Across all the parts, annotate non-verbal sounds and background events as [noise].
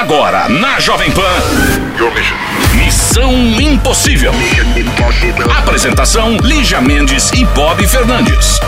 Agora, na Jovem Pan. Missão Impossível. Apresentação: Lígia Mendes e Bob Fernandes.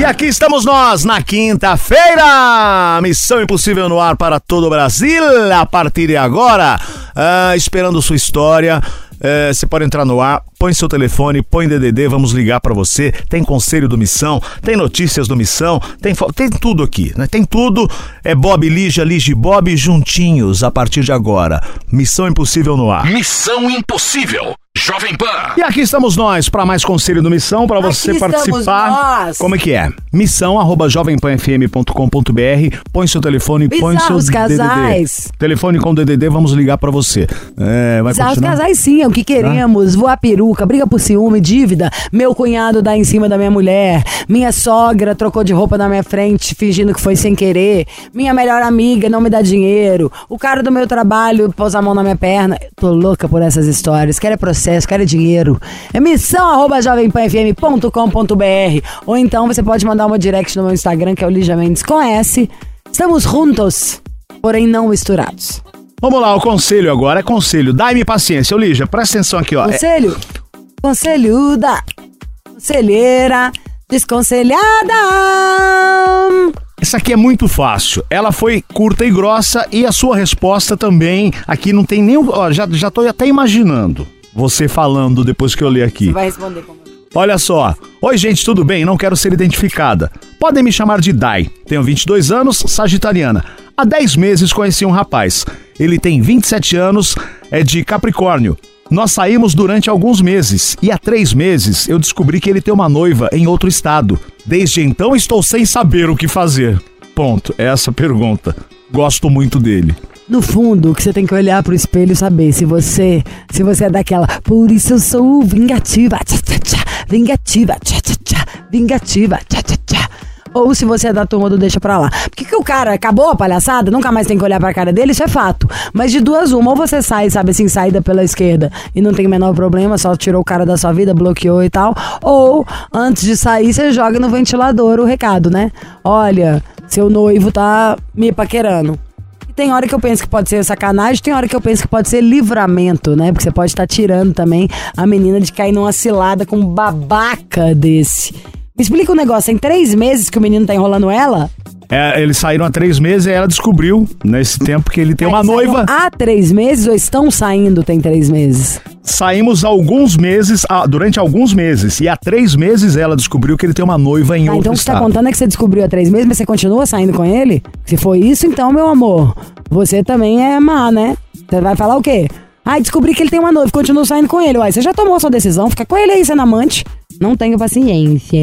E aqui estamos nós na quinta-feira. Missão Impossível no ar para todo o Brasil. A partir de agora, ah, esperando sua história. É, você pode entrar no ar, põe seu telefone, põe DDD, vamos ligar para você. Tem conselho do Missão, tem notícias do Missão, tem, tem tudo aqui, né? Tem tudo. É Bob Lígia e Bob juntinhos a partir de agora. Missão Impossível no ar. Missão Impossível. Jovem Pan. E aqui estamos nós para mais conselho do Missão, para você estamos participar. nós. Como é que é? Missão arroba jovempanfm.com.br. Põe seu telefone, põe seu Bizarros casais. DDD. Telefone com DDD, vamos ligar para você. É, vai Bizarros continuar? casais sim, é o que queremos. Voar peruca, briga por ciúme, dívida. Meu cunhado dá em cima da minha mulher. Minha sogra trocou de roupa na minha frente, fingindo que foi sem querer. Minha melhor amiga não me dá dinheiro. O cara do meu trabalho pôs a mão na minha perna. Tô louca por essas histórias. Quero é processo, quero é dinheiro. É missão arroba jovempanfm.com.br ou então você pode mandar uma direct no meu Instagram, que é o Lígia Mendes com S. Estamos juntos, porém não misturados. Vamos lá, o conselho agora é conselho. Dai-me paciência. Ô, Lígia, presta atenção aqui, ó. É- Conselho, conselhuda, conselheira, desconselhada. Essa aqui é muito fácil. Ela foi curta e grossa e a sua resposta também. Aqui não tem nenhum. Ó, já, já tô até imaginando você falando depois que eu ler aqui. Você vai responder como? Olha só. Oi, gente, tudo bem? Não quero ser identificada. Podem me chamar de Dai. Tenho 22 anos, sagitariana. Há 10 meses conheci um rapaz. Ele tem 27 anos, é de Capricórnio. Nós saímos durante alguns meses e há três meses eu descobri que ele tem uma noiva em outro estado. Desde então estou sem saber o que fazer. Ponto. É essa pergunta. Gosto muito dele. No fundo, que você tem que olhar pro espelho e saber se você, se você é daquela, por isso eu sou vingativa, tchá, tchá, tchá, vingativa, tchá, tchá, tchá, vingativa, tchá, tchá, tchá. Ou se você é da turma do deixa pra lá. Porque que o cara acabou a palhaçada, nunca mais tem que olhar pra cara dele, isso é fato. Mas de duas uma, ou você sai, sabe assim, saída pela esquerda e não tem o menor problema, só tirou o cara da sua vida, bloqueou e tal. Ou, antes de sair, você joga no ventilador o recado, né? Olha, seu noivo tá me paquerando. Tem hora que eu penso que pode ser sacanagem, tem hora que eu penso que pode ser livramento, né? Porque você pode estar tirando também a menina de cair numa cilada com um babaca desse. Me explica um negócio, tem três meses que o menino tá enrolando ela? É, eles saíram há três meses e ela descobriu, nesse tempo, que ele tem uma noiva. Há três meses ou estão saindo tem três meses? Saímos alguns meses, ah, durante alguns meses. E há três meses ela descobriu que ele tem uma noiva em Ah, outro então o que você tá estado. contando é que você descobriu há três meses, mas você continua saindo com ele? Se foi isso, então, meu amor, você também é má, né? Você vai falar o quê? Ai, descobri que ele tem uma noiva, continuo saindo com ele. Uai, você já tomou sua decisão, fica com ele aí sendo amante. Não tenho paciência.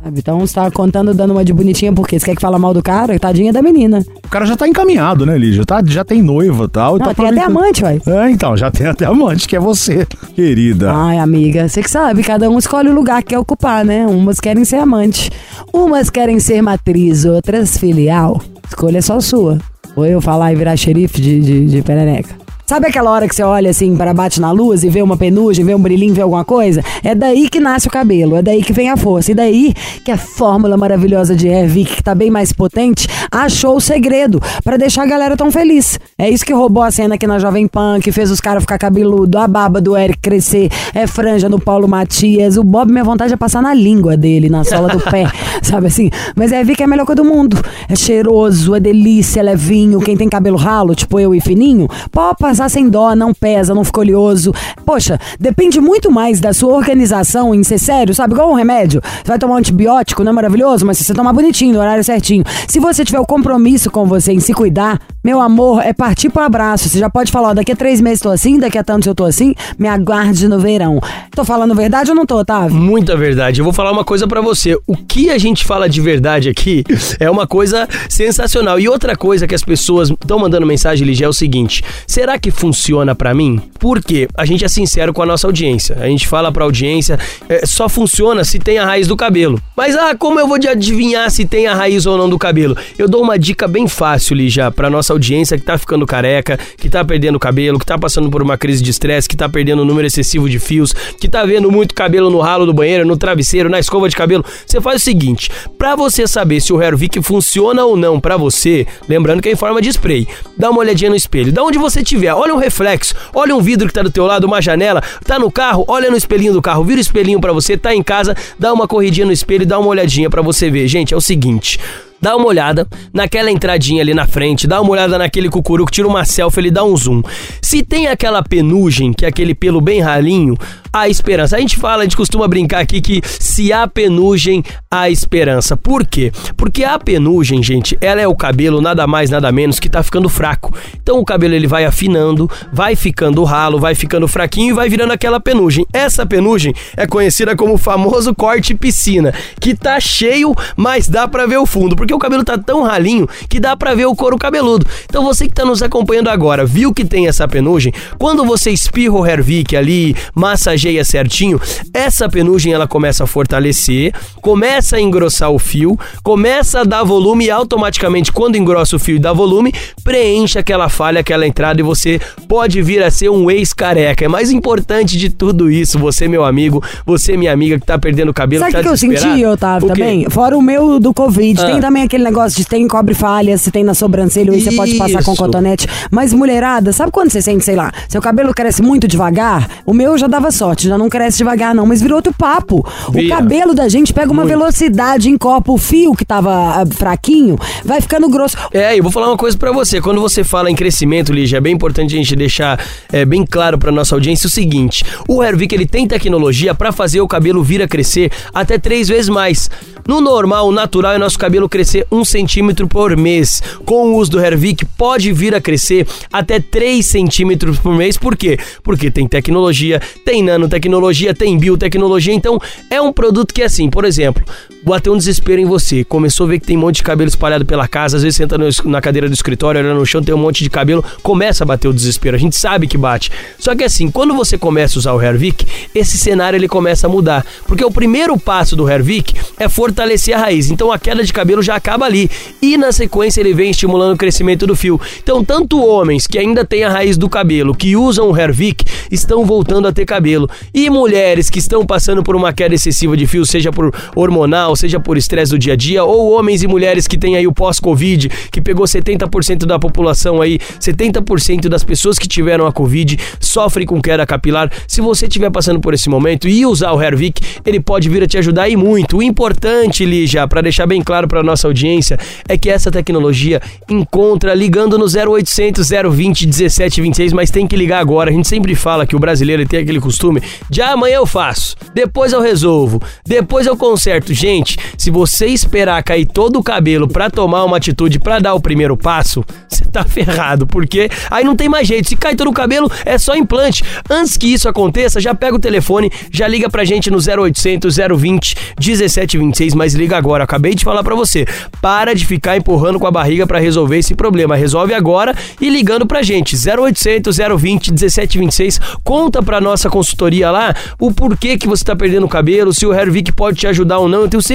Sabe? Então você tá contando, dando uma de bonitinha, porque você quer que fala mal do cara? Tadinha da menina. O cara já tá encaminhado, né, Lígia? Tá, já tem noiva e tal. Não, tá tem até amante, uai. É, então, já tem até amante, que é você, querida. Ai, amiga, você que sabe, cada um escolhe o lugar que quer ocupar, né? Umas querem ser amante, umas querem ser matriz, outras filial. Escolha é só sua. Ou eu falar e virar xerife de, de, de perereca. Sabe aquela hora que você olha assim para bate na luz e vê uma penugem, vê um brilhinho, vê alguma coisa? É daí que nasce o cabelo, é daí que vem a força. E daí que a fórmula maravilhosa de Ervic, que tá bem mais potente, achou o segredo para deixar a galera tão feliz. É isso que roubou a cena aqui na Jovem Pan, que fez os caras ficar cabeludo, a baba do Eric crescer, é franja no Paulo Matias. O Bob, minha vontade é passar na língua dele, na sola do pé, [laughs] sabe assim? Mas Ervic é a melhor coisa do mundo. É cheiroso, é delícia, é levinho. Quem tem cabelo ralo, tipo eu e fininho, pode passar sem dó, não pesa, não fica oleoso. Poxa, depende muito mais da sua organização em ser sério, sabe? Igual um remédio. Você vai tomar um antibiótico, não é maravilhoso? Mas se você tomar bonitinho, no horário certinho. Se você tiver o compromisso com você em se cuidar, meu amor, é partir pro abraço. Você já pode falar, ó, daqui a três meses tô assim, daqui a tantos eu tô assim, me aguarde no verão. Tô falando verdade ou não tô, Otávio? Muita verdade. Eu vou falar uma coisa pra você. O que a gente fala de verdade aqui é uma coisa sensacional. E outra coisa que as pessoas estão mandando mensagem, Ligia, é o seguinte: será que funciona pra mim? Porque a gente é sincero com a nossa audiência. A gente fala pra audiência, é, só funciona se tem a raiz do cabelo. Mas ah, como eu vou de adivinhar se tem a raiz ou não do cabelo? Eu dou uma dica bem fácil, Ligia, pra nossa audiência que tá ficando careca, que tá perdendo cabelo, que tá passando por uma crise de estresse, que tá perdendo um número excessivo de fios, que tá vendo muito cabelo no ralo do banheiro, no travesseiro, na escova de cabelo. Você faz o seguinte, para você saber se o Hervik funciona ou não para você, lembrando que é em forma de spray, dá uma olhadinha no espelho. Da onde você tiver, olha um reflexo, olha um vidro que tá do teu lado, uma janela, tá no carro, olha no espelhinho do carro, vira o espelhinho para você, tá em casa, dá uma corridinha no espelho e dá uma olhadinha para você ver. Gente, é o seguinte, dá uma olhada naquela entradinha ali na frente, dá uma olhada naquele cucuruco, tira uma selfie, ele dá um zoom. Se tem aquela penugem, que é aquele pelo bem ralinho, há esperança. A gente fala, a gente costuma brincar aqui que se há penugem, há esperança. Por quê? Porque a penugem, gente, ela é o cabelo nada mais, nada menos que tá ficando fraco. Então o cabelo ele vai afinando, vai ficando ralo, vai ficando fraquinho e vai virando aquela penugem. Essa penugem é conhecida como o famoso corte piscina, que tá cheio, mas dá para ver o fundo, porque o cabelo tá tão ralinho que dá para ver o couro cabeludo. Então você que tá nos acompanhando agora, viu que tem essa penugem? Quando você espirra o Hervik ali, massageia certinho, essa penugem ela começa a fortalecer, começa a engrossar o fio, começa a dar volume e automaticamente quando engrossa o fio e dá volume, preenche aquela falha, aquela entrada e você pode vir a ser um ex-careca. É mais importante de tudo isso, você meu amigo, você minha amiga que tá perdendo o cabelo, Sabe o tá que, que eu senti? Otávio, O também? Fora o meu do Covid. Ah. Tem também aquele negócio de tem cobre falha, se tem na sobrancelha, aí você pode passar com cotonete. Mas mulherada, sabe quando você sente, sei lá, seu cabelo cresce muito devagar? O meu já dava sorte, já não cresce devagar não, mas virou outro papo. O cabelo da gente pega uma Muito. velocidade, encopa o fio que tava ah, fraquinho, vai ficando grosso. É, eu vou falar uma coisa pra você. Quando você fala em crescimento, Lígia, é bem importante a gente deixar é, bem claro pra nossa audiência o seguinte: o Hervik ele tem tecnologia pra fazer o cabelo vir a crescer até três vezes mais. No normal, o natural é nosso cabelo crescer um centímetro por mês. Com o uso do Hervik, pode vir a crescer até 3 centímetros por mês. Por quê? Porque tem tecnologia, tem nanotecnologia, tem biotecnologia. Então, é um produto que, assim, por exemplo, bateu um desespero em você. Começou a ver que tem um monte de cabelo espalhado pela casa. Às vezes senta no- na cadeira do escritório, olha no chão, tem um monte de cabelo. Começa a bater o desespero. A gente sabe que bate. Só que assim, quando você começa a usar o Hervik, esse cenário ele começa a mudar. Porque o primeiro passo do Hervik é fortalecer a raiz. Então a queda de cabelo já acaba ali. E na sequência ele vem estimulando o crescimento do fio. Então, tanto homens que ainda têm a raiz do cabelo, que usam o Hervik, estão voltando a ter cabelo. E mulheres que estão passando por uma queda excessiva de fio, seja por hormonal, seja por estresse do dia a dia, ou homens e mulheres que têm aí o pós-Covid, que pegou 70% da população aí, 70% das pessoas que tiveram a Covid sofrem com queda capilar. Se você estiver passando por esse momento e usar o Hervik, ele pode vir a te ajudar e muito. O importante, Lígia, para deixar bem claro para nossa audiência, é que essa tecnologia encontra ligando no 0800 020 1726, mas tem que ligar agora. A gente sempre fala que o brasileiro tem aquele costume de ah, amanhã eu faço, depois eu resolvo, depois eu conserto. Gente, se você esperar cair todo o cabelo para tomar uma atitude, para dar o primeiro passo, você tá ferrado, porque aí não tem mais jeito. Se cai todo o cabelo, é só implante. Antes que isso aconteça, já pega o telefone, já liga pra gente no 0800 020 1726, mas liga agora. Acabei de falar pra você. Para de ficar empurrando com a barriga pra resolver esse problema. Resolve agora e ligando pra gente. 0800 020 1726. Conta pra nossa consultoria lá o porquê que você tá perdendo o cabelo, se o Hervik pode te ajudar ou não. Eu tenho certeza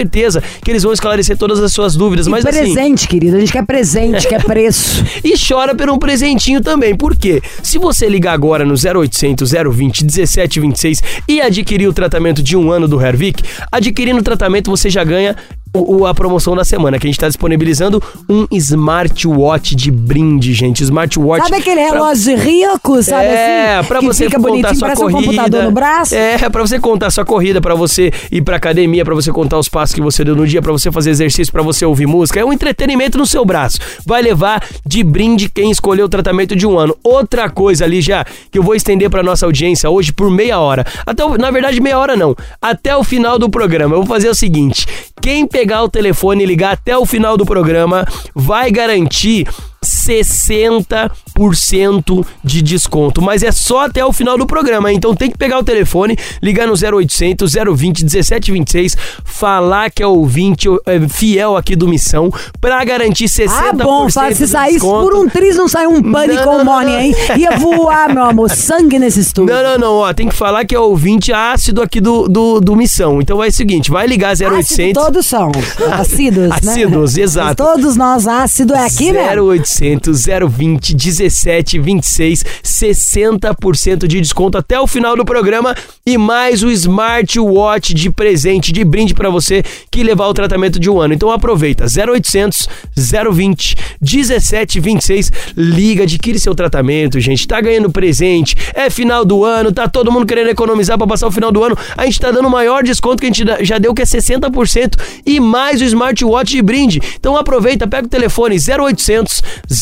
que eles vão esclarecer todas as suas dúvidas. Mas assim, presente, querido. A gente quer presente, quer preço. [laughs] e chora por um presentinho também. Por quê? Se você ligar agora no 0800 020 1726 e adquirir o tratamento de um ano do Hervik, adquirindo o tratamento você já ganha o, a promoção da semana, que a gente está disponibilizando um smartwatch de brinde, gente. Smartwatch. Sabe aquele pra- relógio de rico, sabe é, assim? pra você fica contar sua corrida. um computador no braço. É, pra você contar sua corrida, pra você ir pra academia, pra você contar os passos que você deu no dia, pra você fazer exercício, pra você ouvir música. É um entretenimento no seu braço. Vai levar de brinde quem escolheu o tratamento de um ano. Outra coisa ali já que eu vou estender pra nossa audiência hoje por meia hora. Até na verdade meia hora não. Até o final do programa. Eu vou fazer o seguinte: quem pegar o telefone e ligar até o final do programa vai garantir 60% de desconto, mas é só até o final do programa, então tem que pegar o telefone, ligar no 0800 020 1726, falar que é ouvinte é, fiel aqui do Missão pra garantir 60% Ah, bom, fala, se de saísse desconto. por um triz, não sai um pânico Não, ou não, morning, não. hein? Ia voar, meu amor, sangue nesse estúdio. Não, não, não, ó, tem que falar que é ouvinte ácido aqui do, do, do Missão. Então é o seguinte, vai ligar Ácido 0800 todos são. [laughs] Ácidos, né? Ácidos, exato. Todos nós ácido é aqui, né? 0800 0800 020 1726, 60% de desconto até o final do programa e mais o smartwatch de presente, de brinde pra você que levar o tratamento de um ano. Então aproveita, 0800 020 1726, liga, adquire seu tratamento, gente. Tá ganhando presente, é final do ano, tá todo mundo querendo economizar pra passar o final do ano. A gente tá dando o maior desconto que a gente já deu, que é 60% e mais o smartwatch de brinde. Então aproveita, pega o telefone 0800 020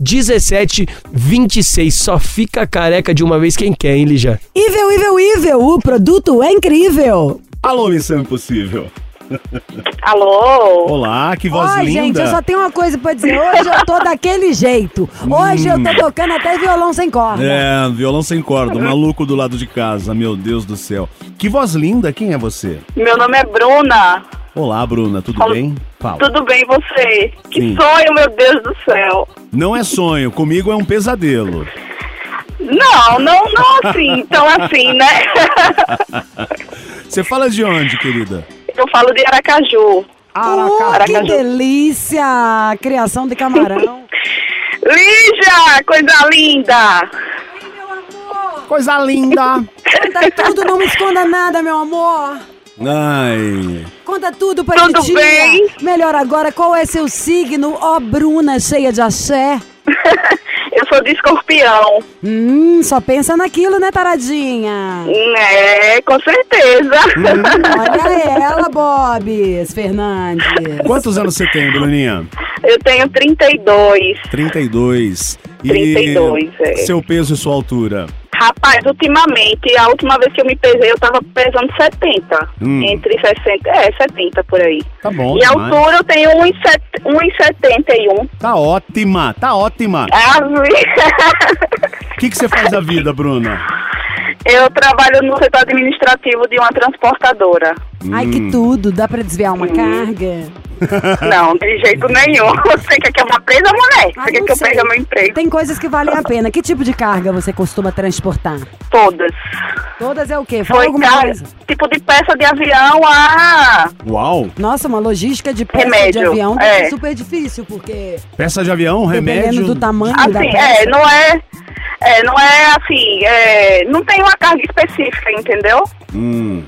1726. Só fica careca de uma vez quem quer, hein, Lígia? Ivel, Ivel, Ivel, o produto é incrível. Alô, Missão Impossível. [laughs] Alô? Olá, que voz Ó, linda. gente, eu só tenho uma coisa pra dizer. Hoje eu tô daquele jeito. Hoje eu tô tocando até violão sem corda. É, violão sem corda, o [laughs] maluco do lado de casa, meu Deus do céu. Que voz linda, quem é você? Meu nome é Bruna. Olá, Bruna, tudo Olá. bem? Fala. Tudo bem você? Que Sim. sonho, meu Deus do céu. Não é sonho, comigo é um pesadelo. Não, não, não assim, tão assim, né? [laughs] Você fala de onde, querida? Eu falo de Aracaju. Oh, que Aracaju. delícia! Criação de camarão. [laughs] Lígia, coisa linda. Coisa linda. Conta tudo, não me esconda nada, meu amor. Ai. Conta tudo pra Tudo titia. bem? Melhor agora, qual é seu signo? Ó, Bruna, cheia de axé. [laughs] Eu sou de escorpião. Hum, só pensa naquilo, né, taradinha? É, com certeza. [laughs] Olha ela, Bobs Fernandes. Quantos anos você tem, Bruninha? Eu tenho 32. 32. E 32, é. Seu peso e sua altura? Rapaz, ultimamente, a última vez que eu me pesei, eu tava pesando 70. Hum. Entre 60, é, 70 por aí. Tá bom. E a altura eu tenho 1,71. Tá ótima, tá ótima. Ah, O que, que você faz da vida, Bruna? eu trabalho no setor administrativo de uma transportadora. Ai, Hum. que tudo. Dá pra desviar uma carga? Não, de jeito nenhum. [laughs] Você quer que eu vá presa, mulher? Você quer que eu perca meu emprego? Tem coisas que valem a pena. Que tipo de carga você costuma transportar? Todas. Todas é o quê? Fala Foi alguma cara, coisa. tipo de peça de avião a... Uau. Nossa, uma logística de peça de Remédio, avião é. é super difícil, porque Peça de avião, remédio. dependendo do tamanho da Assim, peça. é, não é... É, não é assim, é, não tem uma carga específica, entendeu? Hum.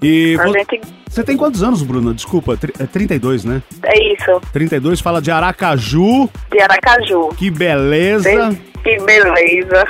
E A gente... você tem quantos anos, Bruna? Desculpa, é 32, né? É isso, 32 fala de Aracaju. de Aracaju. Que beleza. Que beleza.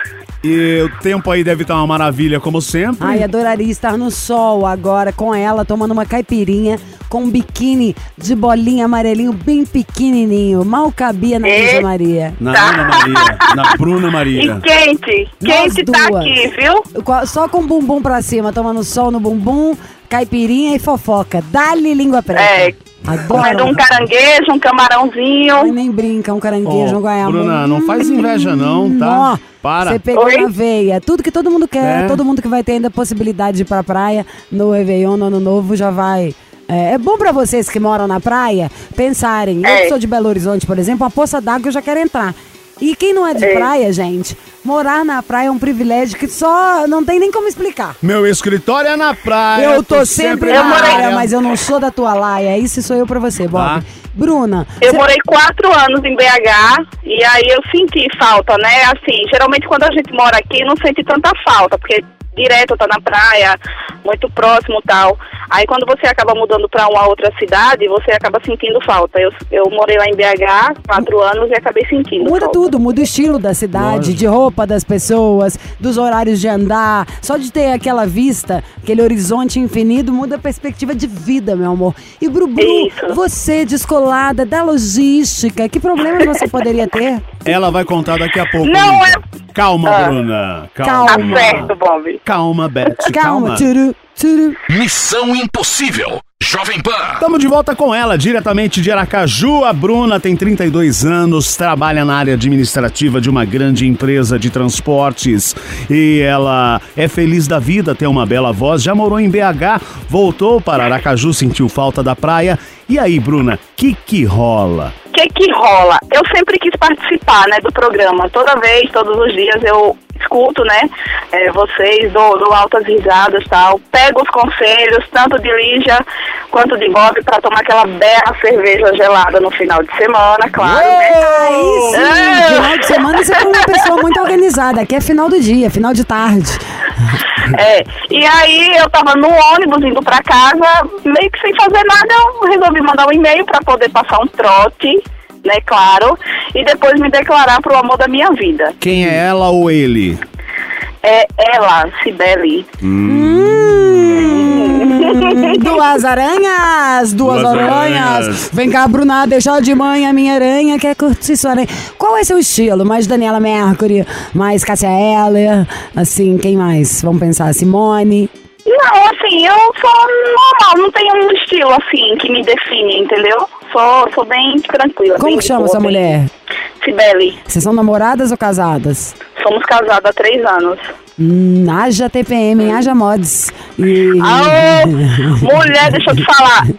E o tempo aí deve estar uma maravilha, como sempre. Ai, adoraria estar no sol agora com ela, tomando uma caipirinha com um biquíni de bolinha amarelinho bem pequenininho. Mal cabia na E- Lígia Maria. Na Ana Maria, na Bruna E Maria. quente, Nós quente tá duas. aqui, viu? Só com o bumbum pra cima, tomando sol no bumbum, caipirinha e fofoca. Dá-lhe língua preta. É, Adoro. um caranguejo, um Ai, camarãozinho. nem brinca, um caranguejo, Ó, um guaiamum. Bruna, não faz inveja não, tá? Nó, Para. Você pegou Oi? na veia. Tudo que todo mundo quer, É. todo mundo que vai ter ainda a possibilidade de ir pra praia no Réveillon, no Ano Novo, já vai. É, é bom pra vocês que moram na praia pensarem. Eu É. que sou de Belo Horizonte, por exemplo, uma poça d'água eu já quero entrar. E quem não é de É. praia, gente, morar na praia é um privilégio que só não tem nem como explicar. Meu escritório é na praia. eu tô sempre Eu na praia, mas eu não sou da tua laia. Isso sou eu pra você, Bob. Tá. Bruna, Eu cê- morei quatro anos em BH e aí eu senti falta, né? Assim, geralmente quando a gente mora aqui não sente tanta falta, porque direto tá na praia, muito próximo e tal. Aí quando você acaba mudando pra uma outra cidade, você acaba sentindo falta. Eu, eu morei lá em BH quatro anos e acabei sentindo Muda falta. tudo, muda o estilo da cidade, Lógico. de roupa das pessoas, dos horários de andar. Só de ter aquela vista, aquele horizonte infinito, muda a perspectiva de vida, meu amor. E Brubru, Isso. você descolada da logística, que problemas você [laughs] poderia ter? Ela vai contar daqui a pouco. Não, é- Calma, Ah. Bruna. Tá Calma. certo, Bob. Calma, Beth. Calma, Calma. turu, turu. Missão Impossível. Jovem Pan. Estamos de volta com ela, diretamente de Aracaju. A Bruna tem 32 anos, trabalha na área administrativa de uma grande empresa de transportes e ela é feliz da vida, tem uma bela voz, já morou em BH, voltou para Aracaju, sentiu falta da praia. E aí, Bruna, que que rola? O que que rola? Eu sempre quis participar, né, do programa. Toda vez, todos os dias eu escuto, né? é, vocês, dou, dou altas risadas tal. Pego os conselhos, tanto de Lígia quanto de Bob, pra tomar aquela bela cerveja gelada no final de semana, claro, né? Aí sim, É. final de semana você é uma pessoa muito organizada. Aqui é final do dia, final de tarde. É, e aí eu tava no ônibus indo pra casa, meio que sem fazer nada, eu resolvi mandar um e-mail pra poder passar um trote, né, claro, e depois me declarar pro amor da minha vida. Quem é ela ou ele? É ela, Cibele. Hum, [laughs] duas aranhas, duas, Duas aranhas. aranhas. Vem cá, Bruna, deixa de manhã minha aranha quer curtir sua aranha. Qual é seu estilo? Mais Daniela Mercury, mais Cássia Eller, assim, quem mais? Vamos pensar, Simone. Não, assim, eu sou normal, não tenho um estilo assim que me define, entendeu? Sou, sou bem tranquila. Como bem que chama boa, sua bem- mulher? Cibele. Vocês são namoradas ou casadas? Somos casados há três anos. Hum, haja TPM, hein? haja mods. E... Aô, mulher, deixa eu te falar. [laughs]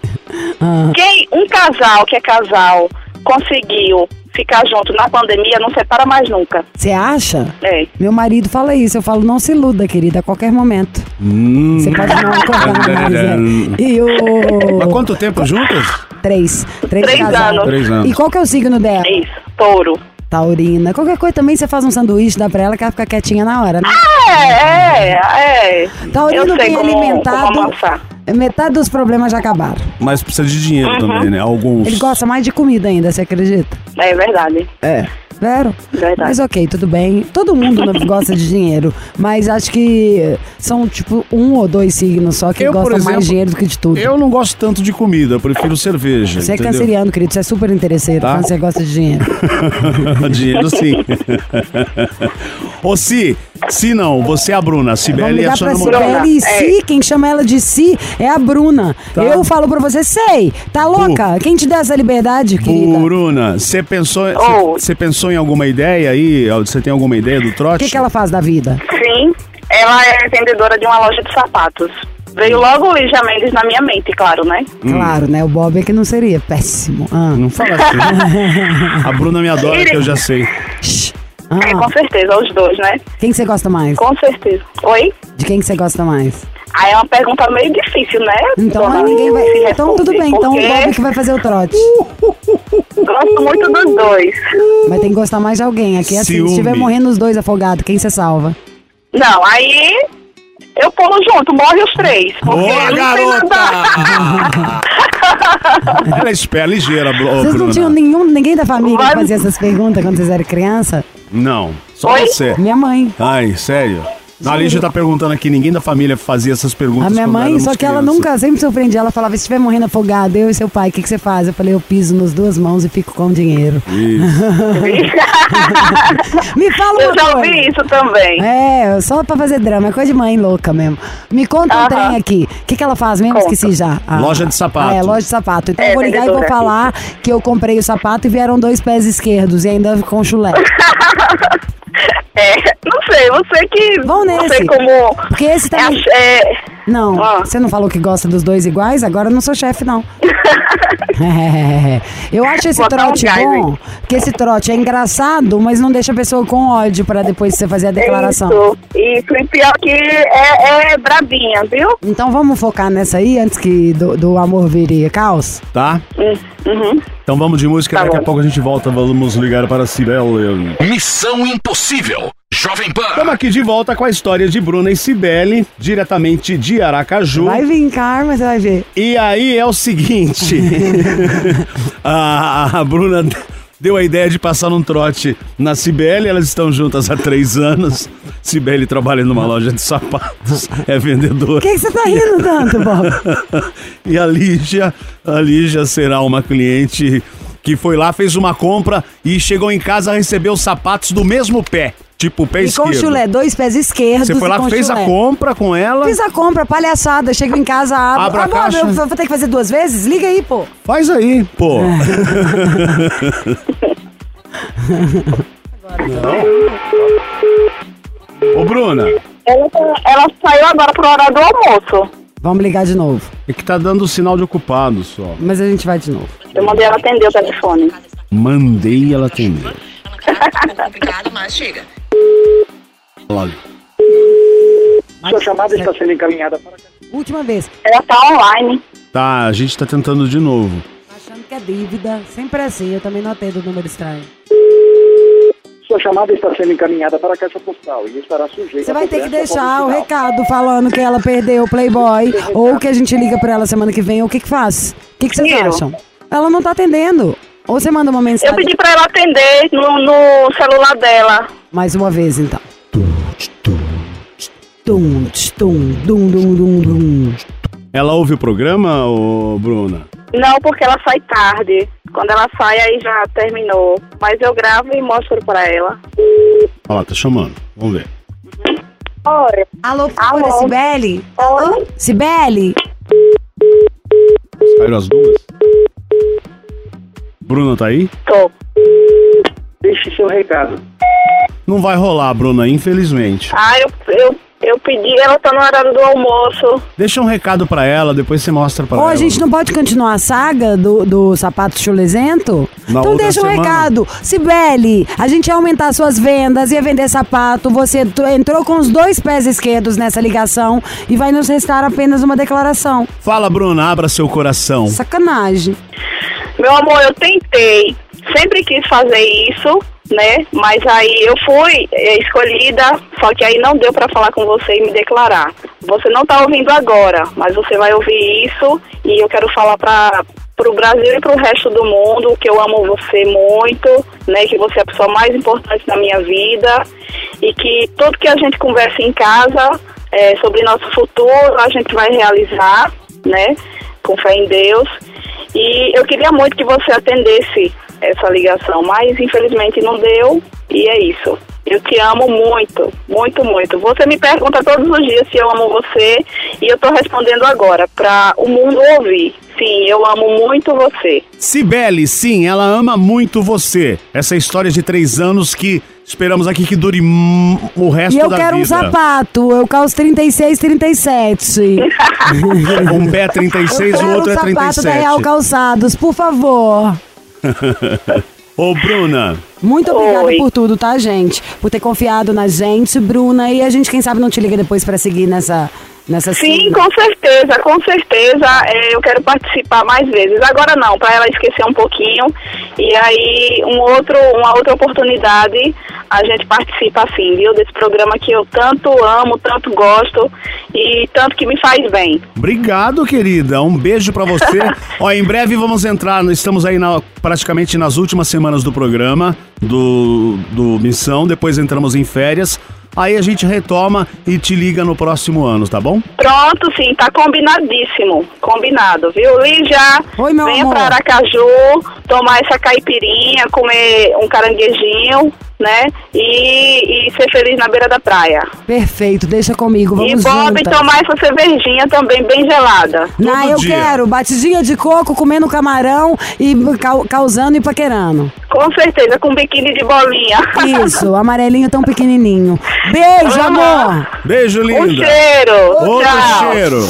Ah. Quem, um casal que é casal conseguiu ficar junto na pandemia não separa mais nunca. Você acha? É. Meu marido fala isso, eu falo, não se iluda, querida, a qualquer momento. Hum. Você pode não acordar [laughs] mais, né? E Há o... quanto tempo juntas? Três. Três, Três anos. Três anos. E qual que é o signo dela? É isso, touro. Taurina. Qualquer coisa também você faz um sanduíche, dá pra ela que ela fica quietinha na hora, né? É, é, é. Taurino como, alimentado. como. Metade dos problemas já acabaram. Mas precisa de dinheiro também, né? Alguns. Ele gosta mais de comida ainda, você acredita? É verdade. É. Vero? Verdade. Mas ok, tudo bem. Todo mundo [laughs] gosta de dinheiro, mas acho que são tipo um ou dois signos só que Eu, gostam exemplo, mais de dinheiro do que de tudo. Eu não gosto tanto de comida, eu prefiro [laughs] cerveja. Você é entendeu? canceriano, querido, você é super interesseiro Tá. quando você gosta de dinheiro. [laughs] dinheiro sim. Ô, Si, Si não, você é a Bruna. Sibeli é a sua namorada. Sibeli e É. Si, quem chama ela de Si é a Bruna. Tá. Eu falo pra você, sei, tá louca? Quem te deu essa liberdade, querida? Bruna, você pensou, Oh. você pensou em alguma ideia aí? Você tem alguma ideia do O trote? que, que ela faz da vida? Sim, ela é vendedora de uma loja de sapatos. Veio logo o Lígia Mendes na minha mente, claro, né? Claro, né? O Bob é que não seria. Péssimo. Ah. Não fala assim. [laughs] a Bruna me adora, que eu já sei. É, Ah. com certeza, os dois, né? Quem que você gosta mais? Com certeza. Oi? De quem que você gosta mais? Aí é uma pergunta meio difícil, né? Então dona aí ninguém vai. se Então tudo bem, então o porque Bob que vai fazer o trote. [laughs] Gosto muito dos dois. Mas tem que gostar mais de alguém. Aqui é assim, se Ciúme. estiver morrendo os dois afogados, quem você salva? Não, aí eu pulo junto, morre os três. Porque Boa, garota! [laughs] Ela é espera, ligeira, Vocês não tinham nenhum, ninguém da família que Vai- fazia essas perguntas quando vocês eram criança? Não, só Oi? você. Minha mãe. Ai, sério? A Lígia tá perguntando aqui, ninguém da família fazia essas perguntas A minha mãe, só que ela nunca, sempre surpreendia. Ela falava, se estiver morrendo afogado, eu e seu pai, o que, que você faz? Eu falei, eu piso nas duas mãos e fico com o dinheiro. Isso. [laughs] Me fala uma eu já coisa. ouvi isso também. É, só pra fazer drama, é coisa de mãe louca mesmo. Me conta um Aham. trem aqui. O que, que ela faz mesmo? Conta. Esqueci já. Ah, Loja de sapato. É, loja de sapato. Então É, eu vou ligar e vou vendedora. falar que eu comprei o sapato e vieram dois pés esquerdos e ainda com chulé. [laughs] É, [laughs] não sei, você que. Vão Não sei nesse. como. Porque esse É, também. é, Não, Ah. você não falou que gosta dos dois iguais? Agora eu não sou chefe, não. É, [laughs] eu acho esse Botar um trote gás, bom, porque esse trote é engraçado, mas não deixa a pessoa com ódio pra depois você fazer a declaração. Isso, isso. E pior que é, é brabinha, viu? Então vamos focar nessa aí antes que do, do amor vire caos? Tá? Hum, Uhum. Então vamos de música, Tá daqui a bom. pouco a gente volta, vamos ligar para a Cibele. Missão Impossível. Jovem Pan. Estamos aqui de volta com a história de Bruna e Cibele, diretamente de Aracaju. Vai vir, Karma, você vai ver. E aí é o seguinte: [laughs] a, a Bruna deu a ideia de passar num trote na Cibele, elas estão juntas há três anos. Cibele trabalha numa loja de sapatos, é vendedora. que, que você tá rindo tanto, Bob? [laughs] E a Lígia, a Lígia será uma cliente que foi lá, fez uma compra e chegou em casa recebeu os sapatos do mesmo pé, tipo o pé E esquerdo. com chulé, dois pés esquerdos. Você foi lá, fez chulé. a compra com ela, Fiz a compra, palhaçada. Chego em casa, abro. Abre a Ah, Bob, caixa. eu vou ter que fazer duas vezes? Liga aí, pô. faz aí, pô. Não. Ô, Bruna, Ela, ela saiu agora pro horário do almoço. Vamos ligar de novo. é que tá dando sinal de ocupado só. Mas a gente vai de novo. Eu mandei ela atender o telefone. Mandei ela atender. [laughs] complicado, mas chega. Sua chamada está sendo encaminhada para. Última vez. Ela tá online. Tá, a gente tá tentando de novo. Achando que é dívida. Sempre assim, eu também não atendo o número estranho. Sua chamada está sendo encaminhada para a caixa postal e estará sujeita Você vai ter que deixar o recado falando que ela perdeu o Playboy, ou que a gente liga pra ela semana que vem, ou o que que faz? O que que vocês Tiro. acham? Ela não tá atendendo. Ou você manda uma Eu mensagem pedi pra ela atender no, no celular dela. Mais uma vez, então. Tum, tch, tum, dum, dum, dum, dum. Ela ouve o programa, ô Bruna? Não, porque ela sai tarde. Quando ela sai, aí já terminou. Mas eu gravo e mostro pra ela. Olha lá, tá chamando. Vamos ver. Oi. Alô, Alô. Cibele? Oi. Cibele? Saíram as duas? Bruna tá aí? Tô. Deixe seu recado. Não vai rolar, Bruna, infelizmente. Ah, eu, eu, eu pedi, ela tá no horário do almoço. Deixa um recado pra ela, depois você mostra pra Ou ela. a gente não pode continuar a saga do, do sapato chulesento? Na então deixa um semana. recado. Cibele, a gente ia aumentar suas vendas, ia vender sapato. Você entrou- entrou com os dois pés esquerdos nessa ligação e vai nos restar apenas uma declaração. Fala, Bruna, abra seu coração. Sacanagem. Meu amor, eu tentei. Sempre quis fazer isso, né? Mas aí eu fui eh, escolhida, só que aí não deu pra falar com você e me declarar. Você não tá ouvindo agora, mas você vai ouvir isso e eu quero falar pra pro Brasil e pro resto do mundo que eu amo você muito, né? Que você é a pessoa mais importante da minha vida e que tudo que a gente conversa em casa eh, sobre nosso futuro a gente vai realizar, né? Com fé em Deus. E eu queria muito que você atendesse essa ligação, mas infelizmente não deu e é isso. Eu te amo muito, muito, muito. Você me pergunta todos os dias se eu amo você e eu tô respondendo agora para o mundo ouvir. Sim, eu amo muito você. Cibele, sim, ela ama muito você. Essa história de três anos que esperamos aqui que dure o resto E eu da quero um vida. sapato. Eu calço 36, 37. [laughs] Um pé é 36 e eu o outro é quero um sapato da 37. Real Calçados, por favor. [laughs] Ô, Bruna, Muito obrigada Oi. por tudo, tá, gente? Por ter confiado na gente, Bruna. E a gente, quem sabe, não te liga depois pra seguir nessa, nessa Sim, com certeza, com certeza. é, eu quero participar mais vezes. Agora não, para ela esquecer um pouquinho. E aí, um outro, uma outra oportunidade, a gente participa assim, viu? Desse programa que eu tanto amo, tanto gosto e tanto que me faz bem. obrigado, querida. Um beijo pra você. [laughs] Ó, em breve vamos entrar, nós estamos aí na- praticamente nas últimas semanas do programa, do, do Missão, depois entramos em férias. Aí a gente retoma e te liga no próximo ano, tá bom? Pronto, sim, tá combinadíssimo. Combinado, viu? Lígia, Oi, meu venha amor. pra Aracaju, tomar essa caipirinha, comer um caranguejinho, né? E, e ser feliz na beira da praia. Perfeito, deixa comigo, e vamos Bob juntas. tomar essa cervejinha também bem gelada. Não, todo eu dia. quero batidinha de coco, comendo camarão e cau- causando e paquerando. Com certeza, com biquíni de bolinha. Isso, amarelinho tão pequenininho. Beijo, amor. Beijo, um linda. cheiro. Outro Tchau. cheiro.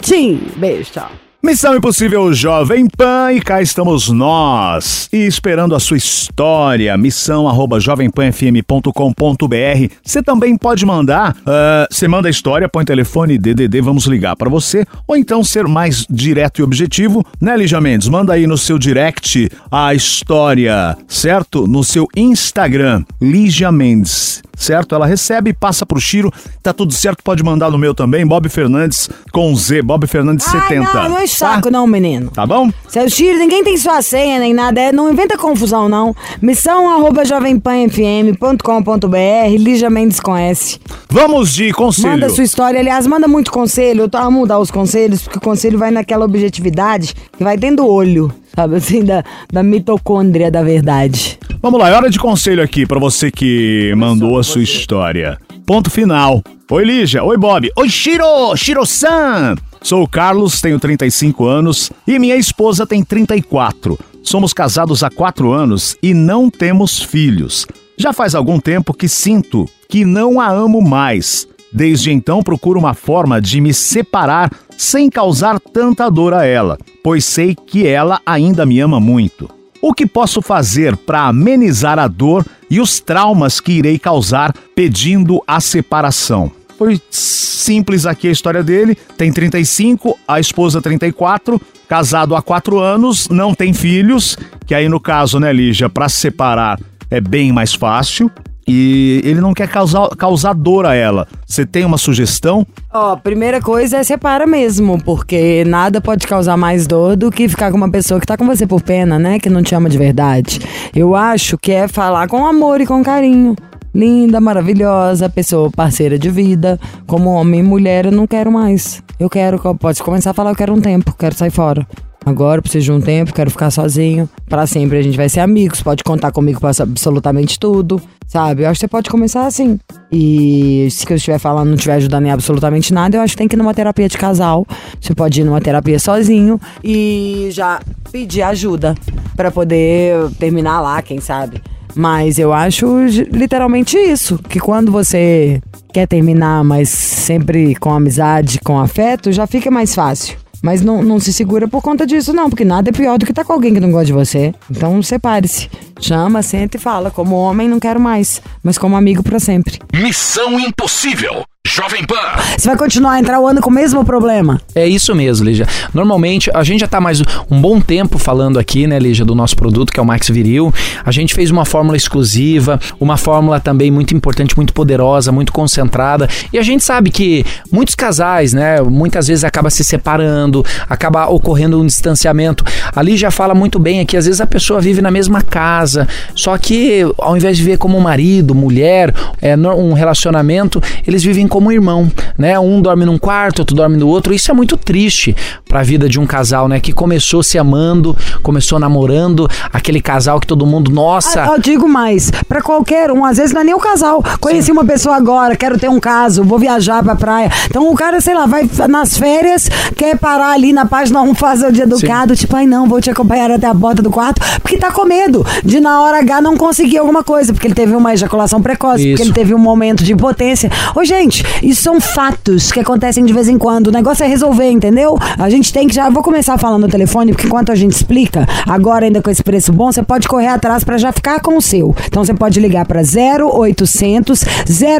Tchim, beijo, tchau. Missão Impossível Jovem Pan e cá estamos nós. E esperando a sua história, missão arroba jovempanfm.com.br. Você também pode mandar, ah, você manda a história, põe telefone DDD, vamos ligar para você. Ou então ser mais direto e objetivo, né, Lígia Mendes? Manda aí no seu direct a história, certo? No seu Instagram, Lígia Mendes. Certo? Ela recebe, passa pro Chiro, tá tudo certo, pode mandar no meu também, Bob Fernandes com Z, Bob Fernandes 70. Ai, não, não é saco tá? não, menino. Tá bom? Seu Chiro, ninguém tem sua senha nem nada, é, não inventa confusão não. Missão arroba jovempanfm.com.br, Lígia Mendes com S. Vamos de conselho. Manda sua história, aliás, manda muito conselho. Eu tô a mudar os conselhos, porque o conselho vai naquela objetividade que vai dentro do olho, sabe assim, da, da mitocôndria da verdade. Vamos lá, é hora de conselho aqui pra você que mandou a sua história. Ponto final. Oi, Lígia. Oi, Bob. Oi, Shiro. Shiro-san. Sou o Carlos, tenho 35 anos e minha esposa tem 34. Somos casados há quatro anos e não temos filhos. Já faz algum tempo que sinto que não a amo mais. Desde então procuro uma forma de me separar sem causar tanta dor a ela, pois sei que ela ainda me ama muito. O que posso fazer para amenizar a dor e os traumas que irei causar pedindo a separação? Foi simples aqui a história dele. Tem 35, a esposa 34, casado há 4 anos, não tem filhos, que aí no caso, né, Lígia, para se separar é bem mais fácil. E ele não quer causar, causar dor a ela. Você tem uma sugestão? Ó, primeira coisa é separa mesmo, porque nada pode causar mais dor do que ficar com uma pessoa que tá com você por pena, né? Que não te ama de verdade. Eu acho que é falar com amor e com carinho. Linda, maravilhosa, pessoa parceira de vida. Como homem e mulher, eu não quero mais. Eu quero, pode começar a falar, eu quero um tempo, quero sair fora. Agora preciso de um tempo, quero ficar sozinho. Para sempre a gente vai ser amigos, pode contar comigo para absolutamente tudo, sabe? Eu acho que você pode começar assim. E se eu estiver falando não estiver ajudando em absolutamente nada, eu acho que tem que ir numa terapia de casal. Você pode ir numa terapia sozinho e já pedir ajuda para poder terminar lá, quem sabe. Mas eu acho literalmente isso, que quando você quer terminar, mas sempre com amizade, com afeto, já fica mais fácil. Mas não, não se segura por conta disso, não, porque nada é pior do que estar tá com alguém que não gosta de você. Então separe-se. Chama, senta e fala. Como homem, não quero mais, mas como amigo para sempre. Missão Impossível. Jovem Pan. Você vai continuar a entrar o ano com o mesmo problema? É isso mesmo, Lígia. Normalmente, a gente já tá mais um bom tempo falando aqui, né, Lígia, do nosso produto, que é o Max Viril. A gente fez uma fórmula exclusiva, uma fórmula também muito importante, muito poderosa, muito concentrada. E a gente sabe que muitos casais, né, muitas vezes acaba se separando, acaba ocorrendo um distanciamento. A Lígia fala muito bem aqui, às vezes a pessoa vive na mesma casa, só que ao invés de viver como marido, mulher, é, um relacionamento, eles vivem como irmão, né? Um dorme num quarto, outro dorme no outro. Isso é muito triste para a vida de um casal, né? Que começou se amando, começou namorando, aquele casal que todo mundo, nossa. Ah, eu digo mais, para qualquer um, às vezes não é nem o casal. Conheci Sim. uma pessoa agora, quero ter um caso, vou viajar pra praia. Então o cara, sei lá, vai nas férias, quer parar ali na página 1, fazer o dia educado, Sim. tipo, ai não, vou te acompanhar até a porta do quarto, porque tá com medo de na hora H não conseguir alguma coisa, porque ele teve uma ejaculação precoce, Isso. porque ele teve um momento de impotência. Ô, gente, isso são fatos que acontecem de vez em quando. O negócio é resolver, entendeu? A gente tem que já. Vou começar falando no telefone, porque enquanto a gente explica, agora ainda com esse preço bom, você pode correr atrás para já ficar com o seu. Então você pode ligar para 0800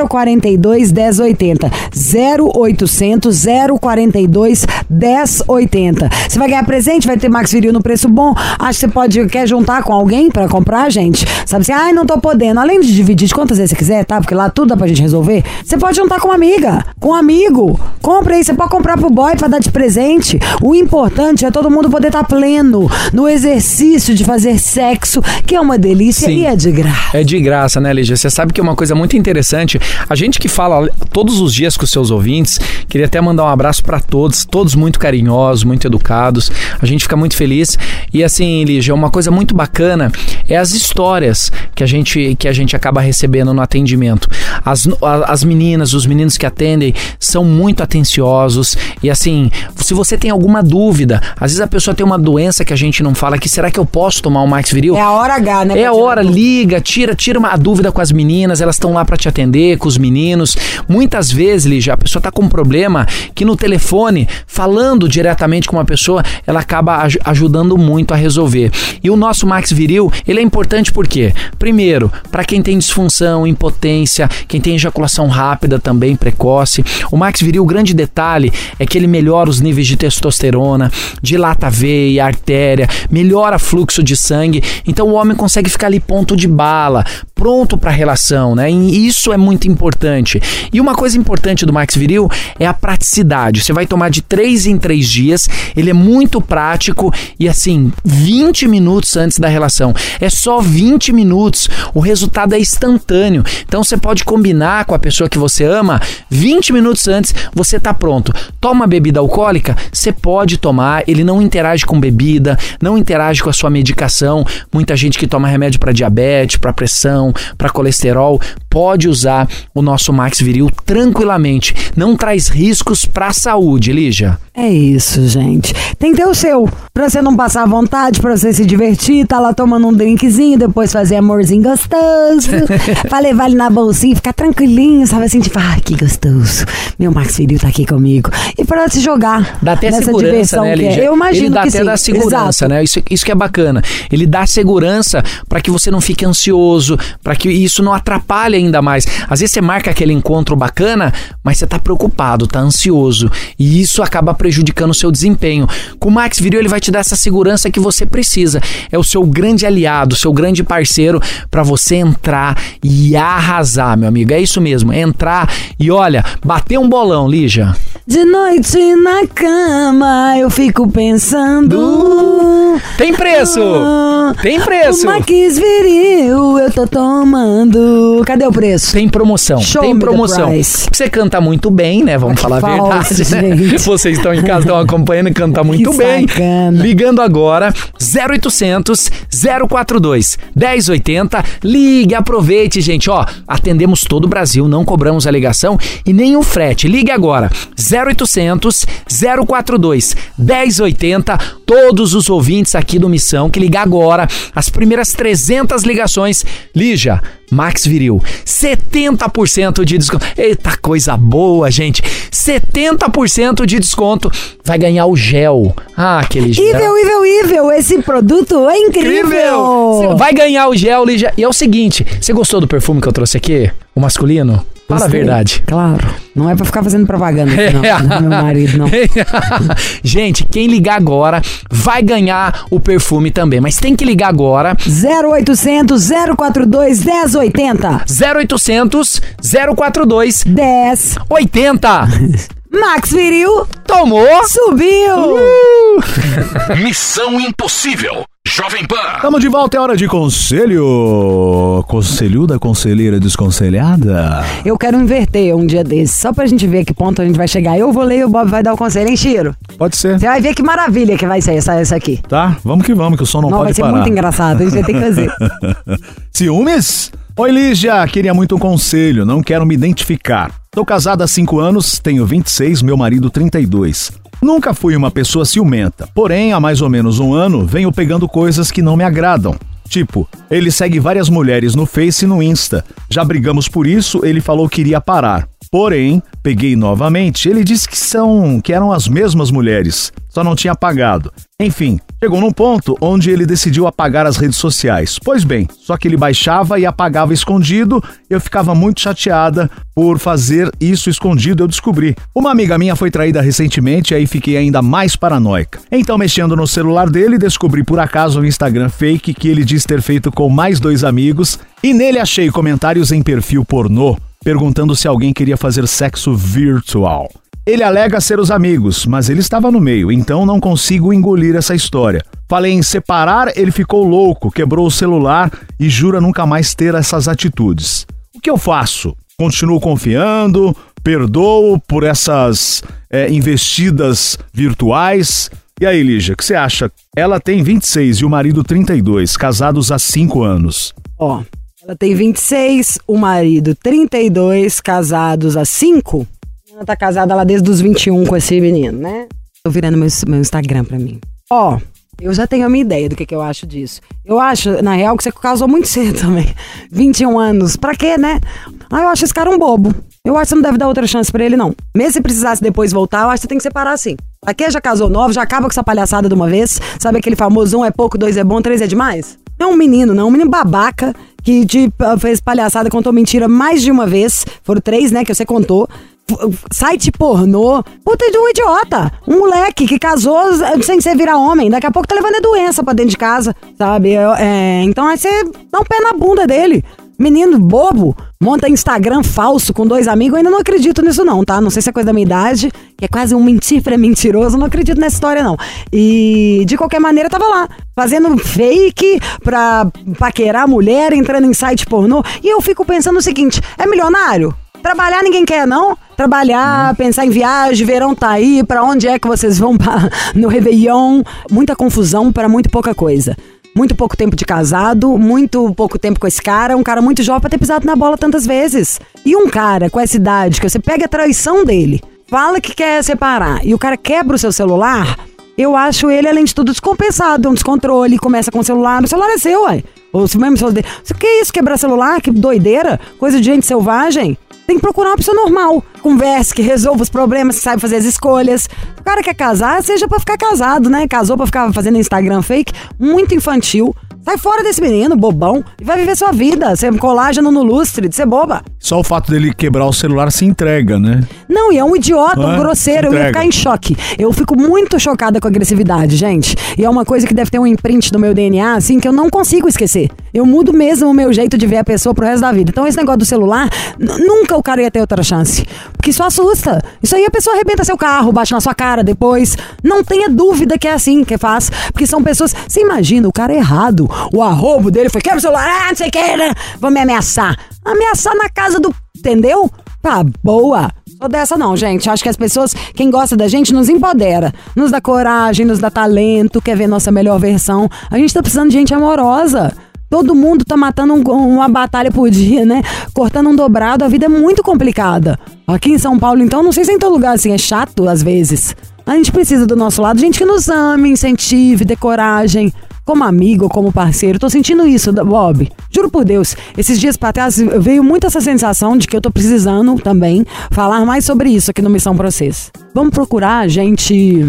042 1080. 0800 042 1080. Você vai ganhar presente, vai ter Max Viril no preço bom. Acho que você pode. Quer juntar com alguém para comprar, gente? Sabe assim, ai, não tô podendo. Além de dividir de quantas vezes você quiser, tá? Porque lá tudo dá pra gente resolver. Você pode juntar com uma amiga, com um amigo. Compra aí, você pode comprar pro boy pra dar de presente. O importante é todo mundo poder estar tá pleno no exercício de fazer sexo, que é uma delícia Sim. e é de graça. É de graça, né, Lígia? Você sabe que é uma coisa muito interessante. A gente que fala todos os dias com os seus ouvintes, queria até mandar um abraço para todos, todos muito carinhosos, muito educados. A gente fica muito feliz. E assim, Lígia, uma coisa muito bacana é as histórias que a gente, que a gente acaba recebendo no atendimento. As, as meninas, os meninos que atendem são muito atenciosos e assim, se você tem alguma dúvida, às vezes a pessoa tem uma doença que a gente não fala que será que eu posso tomar o Max Viril? É a hora H, né? É a hora, liga, tira, tira uma, a dúvida com as meninas, elas estão lá para te atender, com os meninos. Muitas vezes, Lígia, a pessoa tá com um problema que no telefone, falando diretamente com uma pessoa, ela acaba aj ajudando muito a resolver. E o nosso Max Viril, ele é importante porque, primeiro, para quem tem disfunção, impotência, quem tem ejaculação rápida também, precoce. O Max Viril, o grande detalhe é que ele melhora os níveis de testosterona, dilata a veia, artéria, melhora fluxo de sangue. Então o homem consegue ficar ali ponto de bala, pronto para a relação, né? E isso é muito importante. E uma coisa importante do Max Viril é a praticidade. Você vai tomar de 3 em 3 dias, ele é muito prático e assim, 20 minutos antes da relação. É só 20 minutos. O resultado é instantâneo. Então você pode combinar com a pessoa que você ama 20 minutos antes, você está pronto. Toma bebida alcoólica? Você pode tomar, ele não interage com bebida, não interage com a sua medicação. Muita gente que toma remédio para diabetes, para pressão, para colesterol, pode usar o nosso Max Viril tranquilamente. Não traz riscos para a saúde, Lígia. É isso, gente. Tem que ter o seu. Pra você não passar vontade, pra você se divertir, tá lá tomando um drinkzinho, depois fazer amorzinho gostoso. [laughs] pra levar ele na bolsinha, ficar tranquilinho, sabe assim, tipo, ah, que gostoso. Meu Max Viril tá aqui comigo. E pra se jogar. Dá até nessa segurança, diversão né, que é. Lígia? Eu imagino Ele dá que até sim. da segurança, Exato. né? Isso, isso que é bacana. Ele dá segurança para que você não fique ansioso, para que isso não atrapalhe ainda mais. Às vezes você marca aquele encontro bacana, mas você tá preocupado, tá ansioso, e isso acaba prejudicando o seu desempenho. Com o Max Viril ele vai te dar essa segurança que você precisa. É o seu grande aliado, seu grande parceiro para você entrar e arrasar, meu amigo. É isso mesmo, entrar e olha, bater um bolão, Lígia. De noite na cama, eu fico pensando. Tem preço! Tem preço! O Max Viril, eu tô tomando. Cadê o preço? Tem promoção, Show tem promoção. Você canta muito bem, né? Vamos falar a verdade, né? Vocês estão em casa, estão acompanhando e canta [laughs] muito Que bem. sacana. Ligando agora, 0800 042 1080. Ligue, aproveite, gente. Ó, atendemos todo o Brasil, não cobramos a ligação e nem o frete. Ligue agora, 0800 042 1080. Todos os ouvintes aqui do Missão que ligar agora, as primeiras 300 ligações. Lígia, Max Viril, 70% de desconto. Eita coisa boa, gente. 70% de desconto. Vai ganhar o gel. Ah, aquele gel. Ivel, Ivel, Ivel, esse produto é incrível! Você Vai ganhar o gel, Lígia. E é o seguinte, você gostou do perfume que eu trouxe aqui? O masculino? Fala a verdade. Claro. Não é pra ficar fazendo propaganda aqui, não. [laughs] do meu marido, não. [laughs] Gente, quem ligar agora vai ganhar o perfume também. Mas tem que ligar agora. 0800 042 1080. 0800 042 10. 80. Max Viril Tomou? subiu! [laughs] Missão Impossível. Jovem Pan. Estamos de volta, é hora de conselho. Conselho da conselheira desconselhada? Eu quero inverter um dia desses, só pra gente ver que ponto a gente vai chegar. Eu vou ler e o Bob vai dar o conselho, hein, Chiro? Pode ser. Você vai ver que maravilha que vai ser essa, essa aqui. Tá, vamos que vamos, que o som não, Não, vai pode ser parar. muito engraçado, a gente vai ter que fazer. [laughs] Ciúmes? Oi, Lígia, queria muito um conselho, não quero me identificar. Tô casada há 5 anos, tenho 26, meu marido 32. Nunca fui uma pessoa ciumenta, porém, há mais ou menos um ano, venho pegando coisas que não me agradam. Tipo, ele segue várias mulheres no Face e no Insta. Já brigamos por isso, ele falou que iria parar. Porém, peguei novamente, ele disse que são que eram as mesmas mulheres, só não tinha apagado. Enfim, chegou num ponto onde ele decidiu apagar as redes sociais. Pois bem, só que ele baixava e apagava escondido, eu ficava muito chateada por fazer isso escondido, eu descobri. Uma amiga minha foi traída recentemente aí fiquei ainda mais paranoica. Então, mexendo no celular dele, descobri por acaso um Instagram fake que ele diz ter feito com mais dois amigos e nele achei comentários em perfil pornô perguntando se alguém queria fazer sexo virtual. Ele alega ser os amigos, mas ele estava no meio, então não consigo engolir essa história. Falei em separar, ele ficou louco, quebrou o celular e jura nunca mais ter essas atitudes. O que eu faço? Continuo confiando, perdoo por essas é, investidas virtuais. E aí, Lígia, o que você acha? Ela tem 26 e o marido 32, casados há 5 anos. Ó, ela tem 26, o marido 32, casados há 5. Tá casada lá desde os 21 com esse menino, né? Tô virando meu, meu Instagram pra mim. Ó, eu já tenho a minha ideia do que, que eu acho disso. Eu acho, na real, que você casou muito cedo também. [laughs] 21 anos. Pra quê, né? Ah, eu acho esse cara um bobo. Eu acho que você não deve dar outra chance pra ele, não. Mesmo se precisasse depois voltar, eu acho que você tem que separar assim. Pra quem já casou novo, já acaba com essa palhaçada de uma vez. Sabe aquele famoso um é pouco, dois é bom, três é demais? Não é um menino, não. Um menino babaca que te ah, fez palhaçada, contou mentira mais de uma vez. Foram três, né, que você contou. Site pornô. Puta de um idiota. Um moleque que casou sem ser virar homem. Daqui a pouco tá levando a doença pra dentro de casa, sabe? É, então aí você dá um pé na bunda dele. Menino bobo, monta Instagram falso com dois amigos. Eu ainda não acredito nisso, não, tá? Não sei se é coisa da minha idade, que é quase um mentífero mentiroso. Não acredito nessa história, não. E de qualquer maneira, tava lá, fazendo fake pra paquerar mulher, entrando em site pornô. E eu fico pensando o seguinte: é milionário? Trabalhar ninguém quer, não? Trabalhar, pensar em viagem, verão tá aí, pra onde é que vocês vão [laughs] no Réveillon? Muita confusão para muito pouca coisa. muito pouco tempo de casado, muito pouco tempo com esse cara, um cara muito jovem pra ter pisado na bola tantas vezes. E um cara com essa idade, que você pega a traição dele, fala que quer separar e o cara quebra o seu celular, eu acho ele, além de tudo, descompensado, é um descontrole, começa com o celular, o celular é seu, ué. Ou se mesmo celular. O que é isso, quebrar celular? Que doideira? Coisa de gente selvagem? Tem que procurar uma pessoa normal. Converse, que resolva os problemas, que saiba fazer as escolhas. O cara quer casar, seja pra ficar casado, né? Casou pra ficar fazendo Instagram fake. Muito infantil. Sai fora desse menino, bobão, e vai viver sua vida. Ser colágeno no lustre, de ser boba. Só o fato dele quebrar o celular se entrega, né? Não, e é um idiota, um É, grosseiro. se Eu ia ficar em choque. Eu fico muito chocada com a agressividade, gente. E é uma coisa que deve ter um imprint no meu DNA, assim, que eu não consigo esquecer. Eu mudo mesmo o meu jeito de ver a pessoa pro resto da vida. Então, esse negócio do celular, nunca o cara ia ter outra chance. Porque isso assusta. Isso aí a pessoa arrebenta seu carro, bate na sua cara depois. Não tenha dúvida que é assim que faz. Porque são pessoas. Você imagina, o cara errado. O arrobo dele foi: quebra o celular, ah, não sei o que, né? Vou me ameaçar. Ameaçar na casa do. Entendeu? Tá boa. Sou dessa não, gente. Acho que as pessoas, quem gosta da gente, nos empodera. Nos dá coragem, nos dá talento, quer ver nossa melhor versão. A gente tá precisando de gente amorosa. Todo mundo tá matando um- uma batalha por dia, né? Cortando um dobrado, a vida é muito complicada. Aqui em São Paulo, então, não sei se em todo lugar assim, é chato às vezes. A gente precisa do nosso lado, gente que nos ame, incentive, dê coragem. Como amigo, como parceiro, tô sentindo isso, Bob. Juro por Deus, esses dias pra trás veio muito essa sensação de que eu tô precisando também falar mais sobre isso aqui no Missão Processo. Vamos procurar gente.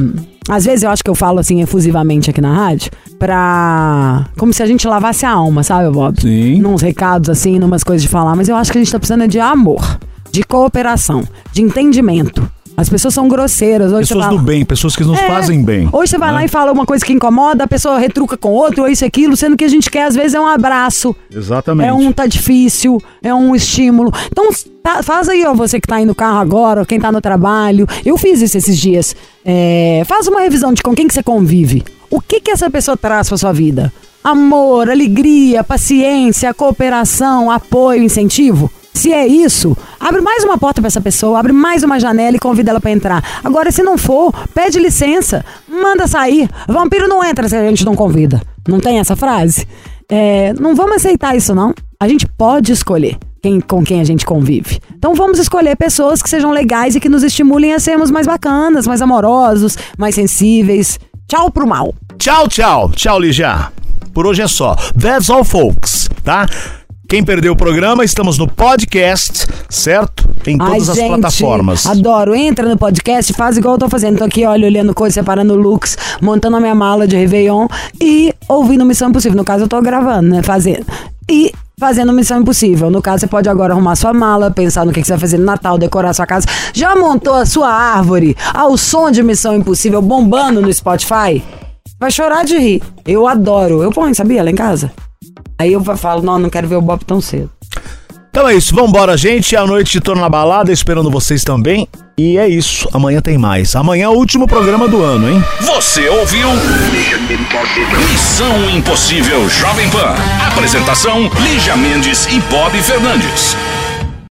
Às vezes eu acho que eu falo assim efusivamente aqui na rádio, pra. Como se a gente lavasse a alma, sabe, Bob? Sim. Nuns recados assim, numas coisas de falar, mas eu acho que a gente tá precisando de amor, de cooperação, de entendimento. As pessoas são grosseiras. Hoje Pessoas fala- do bem, pessoas que nos é. fazem bem. Hoje você vai né? lá e fala uma coisa que incomoda, a pessoa retruca com outro, ou isso e aquilo, sendo que a gente quer, às vezes, é um abraço. Exatamente. É um tá difícil, é um estímulo. Então, tá- faz aí, ó, você que tá aí no carro agora, quem tá no trabalho. Eu fiz isso esses dias. É, faz uma revisão de com quem que você convive. O que que essa pessoa traz pra sua vida? Amor, alegria, paciência, cooperação, apoio, incentivo? Se é isso, abre mais uma porta pra essa pessoa, abre mais uma janela e convida ela pra entrar. Agora, se não for, pede licença, manda sair. Vampiro não entra se a gente não convida. Não tem essa frase? É, não vamos aceitar isso, não. A gente pode escolher quem, com quem a gente convive. Então vamos escolher pessoas que sejam legais e que nos estimulem a sermos mais bacanas, mais amorosos, mais sensíveis. Tchau pro mal. Tchau, tchau. Tchau, Lígia. Por hoje é só. That's all, folks, tá? Quem perdeu o programa, estamos no podcast, certo? Em todas Ai, as gente, plataformas. Adoro. Entra no podcast, faz igual eu tô fazendo. Tô aqui, olha, olhando coisa, separando looks, montando a minha mala de Réveillon e ouvindo Missão Impossível. No caso, eu tô gravando, né? Fazendo. E fazendo Missão Impossível. No caso, você pode agora arrumar sua mala, pensar no que que você vai fazer no Natal, decorar sua casa. Já montou a sua árvore ao som de Missão Impossível bombando no Spotify? Vai chorar de rir. Eu adoro. Eu ponho, sabia? Lá em casa. Aí eu falo, não, não quero ver o Bob tão cedo. Então é isso, vambora, gente. A noite de torno na balada, esperando vocês também. E é isso, amanhã tem mais. Amanhã é o último programa do ano, hein? Você ouviu? Missão Impossível Jovem Pan. Apresentação: Lígia Mendes e Bob Fernandes.